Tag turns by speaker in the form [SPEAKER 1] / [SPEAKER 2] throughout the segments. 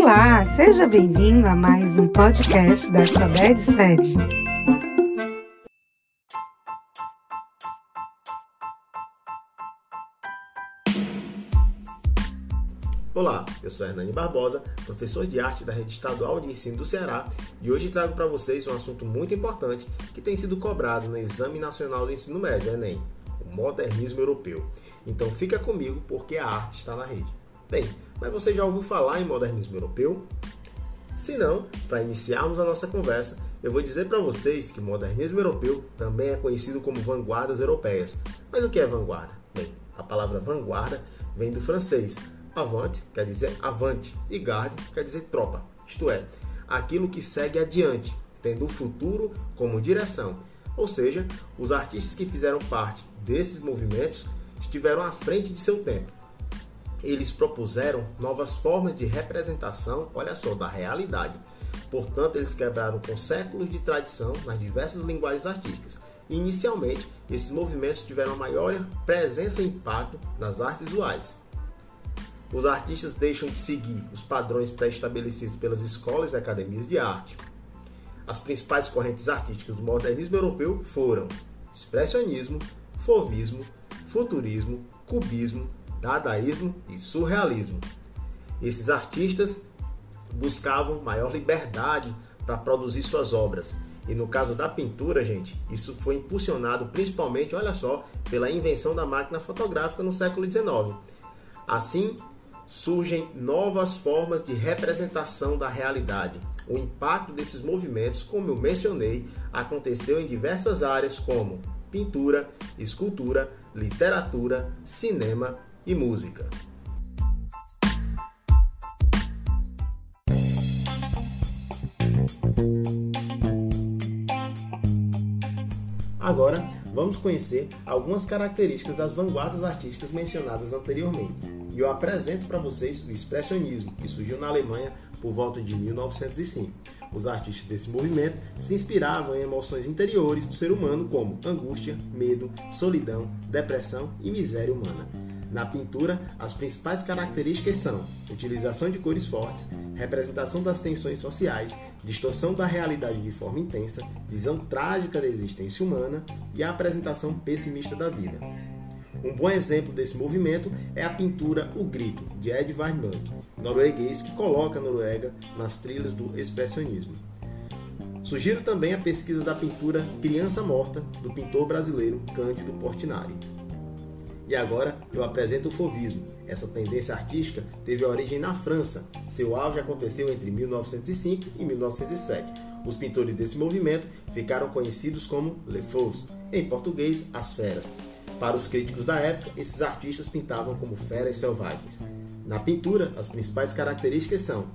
[SPEAKER 1] Olá, seja bem-vindo a mais um podcast da Alfabete Sede.
[SPEAKER 2] Olá, eu sou Hernani Barbosa, professor de arte da Rede Estadual de Ensino do Ceará, e hoje trago para vocês um assunto muito importante que tem sido cobrado no Exame Nacional do Ensino Médio, Enem, o modernismo europeu. Então fica comigo porque a arte está na rede. Bem, mas você já ouviu falar em modernismo europeu? Se não, para iniciarmos a nossa conversa, eu vou dizer para vocês que modernismo europeu também é conhecido como vanguardas europeias. Mas o que é vanguarda? Bem, a palavra vanguarda vem do francês. Avant quer dizer avante e garde quer dizer tropa, isto é, aquilo que segue adiante, tendo o futuro como direção. Ou seja, os artistas que fizeram parte desses movimentos estiveram à frente de seu tempo eles propuseram novas formas de representação, olha só, da realidade. Portanto, eles quebraram com séculos de tradição nas diversas linguagens artísticas. Inicialmente, esses movimentos tiveram maior presença e impacto nas artes visuais. Os artistas deixam de seguir os padrões pré-estabelecidos pelas escolas e academias de arte. As principais correntes artísticas do modernismo europeu foram expressionismo, fovismo, futurismo, cubismo, dadaísmo e surrealismo. Esses artistas buscavam maior liberdade para produzir suas obras. E no caso da pintura, gente, isso foi impulsionado principalmente, olha só, pela invenção da máquina fotográfica no século XIX. Assim, surgem novas formas de representação da realidade. O impacto desses movimentos, como eu mencionei, aconteceu em diversas áreas como pintura, escultura, literatura, cinema e música. Agora, vamos conhecer algumas características das vanguardas artísticas mencionadas anteriormente. E eu apresento para vocês o expressionismo, que surgiu na Alemanha por volta de 1905. Os artistas desse movimento se inspiravam em emoções interiores do ser humano, como angústia, medo, solidão, depressão e miséria humana. Na pintura, as principais características são utilização de cores fortes, representação das tensões sociais, distorção da realidade de forma intensa, visão trágica da existência humana e a apresentação pessimista da vida. Um bom exemplo desse movimento é a pintura O Grito, de Edvard Munch, norueguês que coloca a Noruega nas trilhas do expressionismo. Sugiro também a pesquisa da pintura Criança Morta, do pintor brasileiro Cândido Portinari. E agora eu apresento o fovismo. Essa tendência artística teve origem na França. Seu auge aconteceu entre 1905 e 1907. Os pintores desse movimento ficaram conhecidos como Les Fous, em português, as feras. Para os críticos da época, esses artistas pintavam como feras selvagens. Na pintura, as principais características são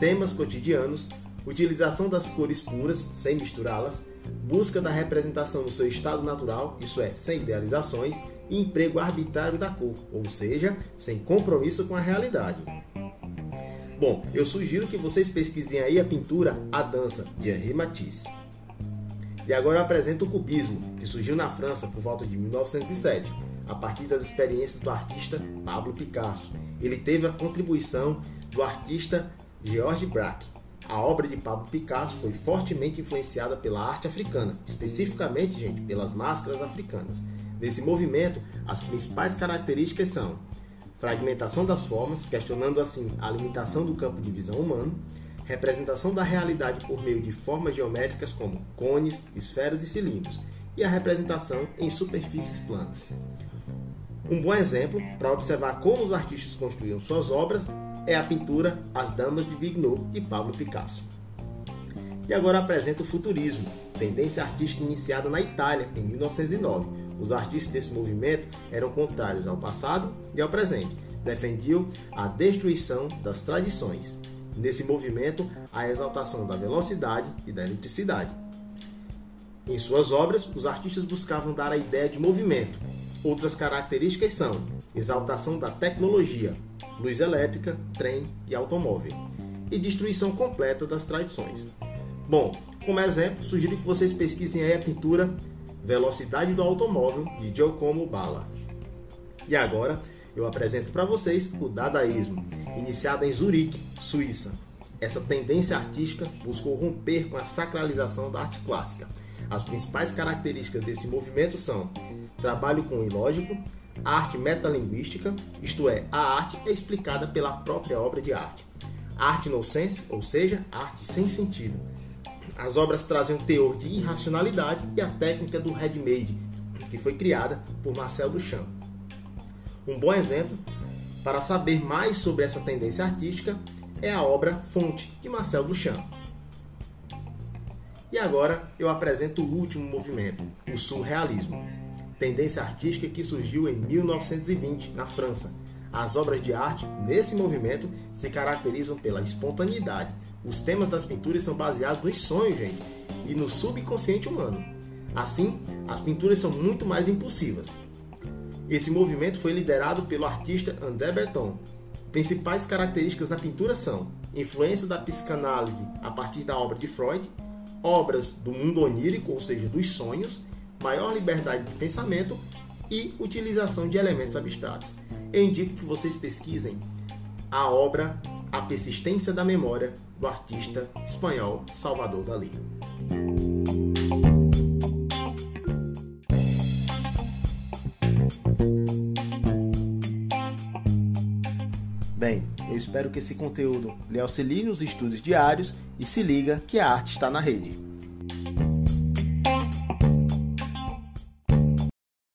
[SPEAKER 2] temas cotidianos, utilização das cores puras, sem misturá-las, busca da representação no seu estado natural, isso é, sem idealizações, e emprego arbitrário da cor, ou seja, sem compromisso com a realidade. Bom, eu sugiro que vocês pesquisem aí a pintura A Dança, de Henri Matisse. E agora eu apresento o cubismo, que surgiu na França por volta de 1907, a partir das experiências do artista Pablo Picasso. Ele teve a contribuição do artista Georges Braque, a obra de Pablo Picasso foi fortemente influenciada pela arte africana, especificamente, gente, pelas máscaras africanas. Nesse movimento, as principais características são fragmentação das formas, questionando assim a limitação do campo de visão humano, representação da realidade por meio de formas geométricas como cones, esferas e cilindros, e a representação em superfícies planas. Um bom exemplo para observar como os artistas construíam suas obras é a pintura As Damas de Vignot, de Pablo Picasso. E agora apresento o futurismo, tendência artística iniciada na Itália em 1909. Os artistas desse movimento eram contrários ao passado e ao presente, defendiam a destruição das tradições. Nesse movimento, a exaltação da velocidade e da eletricidade. Em suas obras, os artistas buscavam dar a ideia de movimento. Outras características são exaltação da tecnologia, luz elétrica, trem e automóvel, e destruição completa das tradições. Bom, como exemplo, sugiro que vocês pesquisem aí a pintura Velocidade do Automóvel de Giacomo Balla. E agora eu apresento para vocês o dadaísmo, iniciado em Zurique, Suíça. Essa tendência artística buscou romper com a sacralização da arte clássica. As principais características desse movimento são trabalho com o ilógico, arte metalinguística, isto é, a arte é explicada pela própria obra de arte. Arte no sense, ou seja, arte sem sentido. As obras trazem um teor de irracionalidade e a técnica do ready-made, que foi criada por Marcel Duchamp. Um bom exemplo para saber mais sobre essa tendência artística é a obra Fonte, de Marcel Duchamp. E agora eu apresento o último movimento, o surrealismo, tendência artística que surgiu em 1920 na França. As obras de arte nesse movimento se caracterizam pela espontaneidade. Os temas das pinturas são baseados nos sonhos, gente, e no subconsciente humano. Assim, as pinturas são muito mais impulsivas. Esse movimento foi liderado pelo artista André Breton, Principais características na pintura são influência da psicanálise a partir da obra de Freud, obras do mundo onírico, ou seja, dos sonhos, maior liberdade de pensamento e utilização de elementos abstratos. Eu indico que vocês pesquisem a obra A Persistência da Memória do artista espanhol Salvador Dalí. Bem, eu espero que esse conteúdo lhe auxilie nos estudos diários e se liga que a arte está na rede.